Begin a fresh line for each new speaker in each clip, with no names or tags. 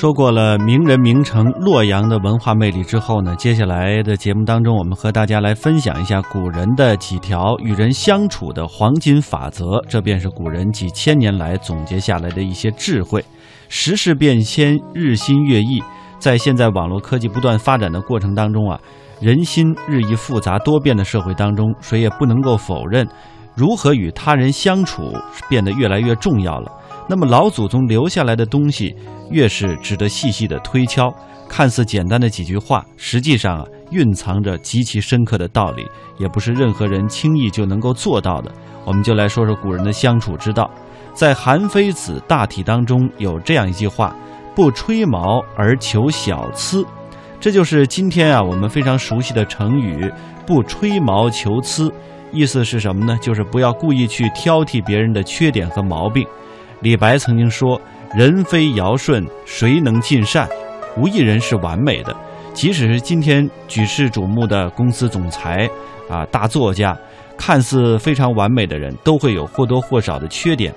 说过了名人名城洛阳的文化魅力之后呢，接下来的节目当中，我们和大家来分享一下古人的几条与人相处的黄金法则。这便是古人几千年来总结下来的一些智慧。时事变迁，日新月异，在现在网络科技不断发展的过程当中啊，人心日益复杂多变的社会当中，谁也不能够否认，如何与他人相处变得越来越重要了。那么老祖宗留下来的东西，越是值得细细的推敲。看似简单的几句话，实际上啊，蕴藏着极其深刻的道理，也不是任何人轻易就能够做到的。我们就来说说古人的相处之道。在《韩非子·大体》当中有这样一句话：“不吹毛而求小疵。”这就是今天啊我们非常熟悉的成语“不吹毛求疵”。意思是什么呢？就是不要故意去挑剔别人的缺点和毛病。李白曾经说：“人非尧舜，谁能尽善？无一人是完美的。即使是今天举世瞩目的公司总裁，啊，大作家，看似非常完美的人，都会有或多或少的缺点。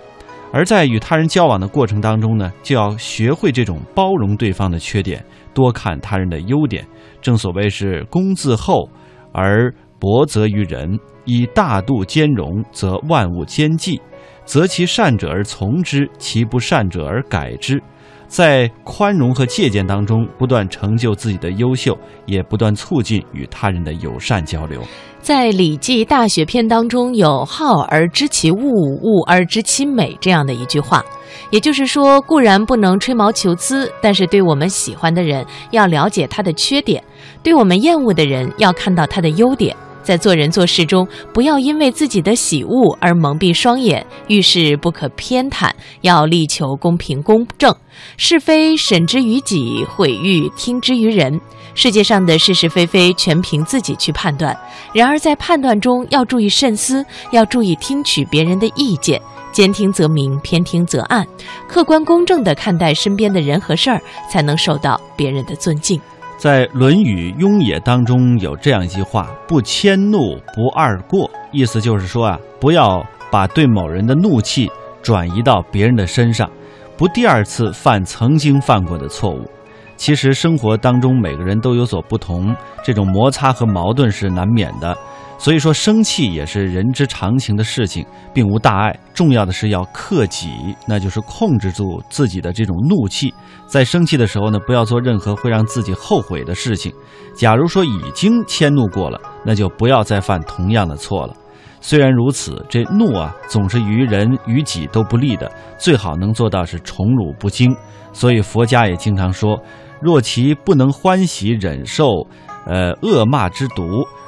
而在与他人交往的过程当中呢，就要学会这种包容对方的缺点，多看他人的优点。正所谓是公自厚而薄责于人，以大度兼容，则万物兼济。”择其善者而从之，其不善者而改之，在宽容和借鉴当中，不断成就自己的优秀，也不断促进与他人的友善交流。
在《礼记·大学篇》当中有“好而知其物，物而知其美”这样的一句话，也就是说，固然不能吹毛求疵，但是对我们喜欢的人，要了解他的缺点；对我们厌恶的人，要看到他的优点。在做人做事中，不要因为自己的喜恶而蒙蔽双眼，遇事不可偏袒，要力求公平公正。是非审之于己，毁誉听之于人。世界上的是是非非，全凭自己去判断。然而在判断中要注意慎思，要注意听取别人的意见，兼听则明，偏听则暗。客观公正地看待身边的人和事儿，才能受到别人的尊敬。
在《论语·雍也》当中有这样一句话：“不迁怒，不贰过。”意思就是说啊，不要把对某人的怒气转移到别人的身上，不第二次犯曾经犯过的错误。其实生活当中每个人都有所不同，这种摩擦和矛盾是难免的。所以说，生气也是人之常情的事情，并无大碍。重要的是要克己，那就是控制住自己的这种怒气。在生气的时候呢，不要做任何会让自己后悔的事情。假如说已经迁怒过了，那就不要再犯同样的错了。虽然如此，这怒啊，总是于人于己都不利的。最好能做到是宠辱不惊。所以佛家也经常说：若其不能欢喜忍受，呃，恶骂之毒。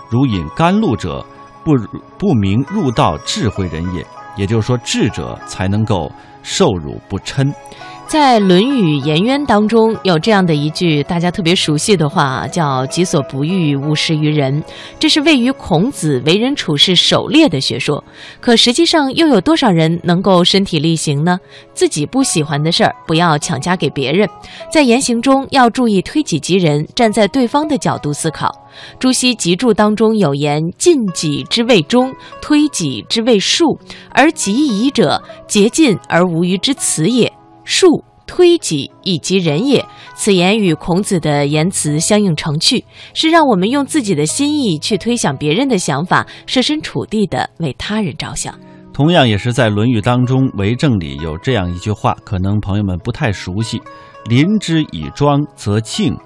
如饮甘露者，不不明入道智慧人也。也就是说，智者才能够受辱不嗔。
在《论语颜渊》当中，有这样的一句大家特别熟悉的话，叫“己所不欲，勿施于人”。这是位于孔子为人处事首列的学说。可实际上，又有多少人能够身体力行呢？自己不喜欢的事儿，不要强加给别人。在言行中，要注意推己及人，站在对方的角度思考。朱熹集注当中有言：“尽己之谓忠，推己之谓术。而己矣者，竭尽而无余之辞也。”术推己以及人也，此言与孔子的言辞相映成趣，是让我们用自己的心意去推想别人的想法，设身处地的为他人着想。
同样也是在《论语》当中，《为政》里有这样一句话，可能朋友们不太熟悉：“临之以庄则敬，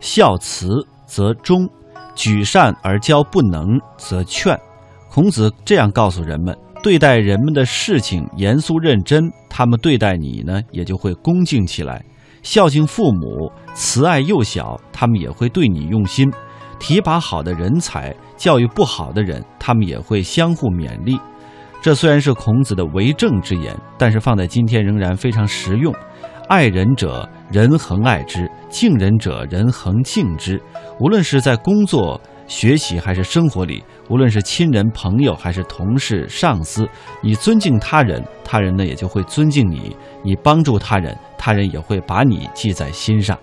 孝慈则忠，举善而教不能则劝。”孔子这样告诉人们。对待人们的事情严肃认真，他们对待你呢也就会恭敬起来；孝敬父母、慈爱幼小，他们也会对你用心；提拔好的人才，教育不好的人，他们也会相互勉励。这虽然是孔子的为政之言，但是放在今天仍然非常实用。爱人者，人恒爱之；敬人者，人恒敬之。无论是在工作。学习还是生活里，无论是亲人、朋友还是同事、上司，你尊敬他人，他人呢也就会尊敬你；你帮助他人，他人也会把你记在心上。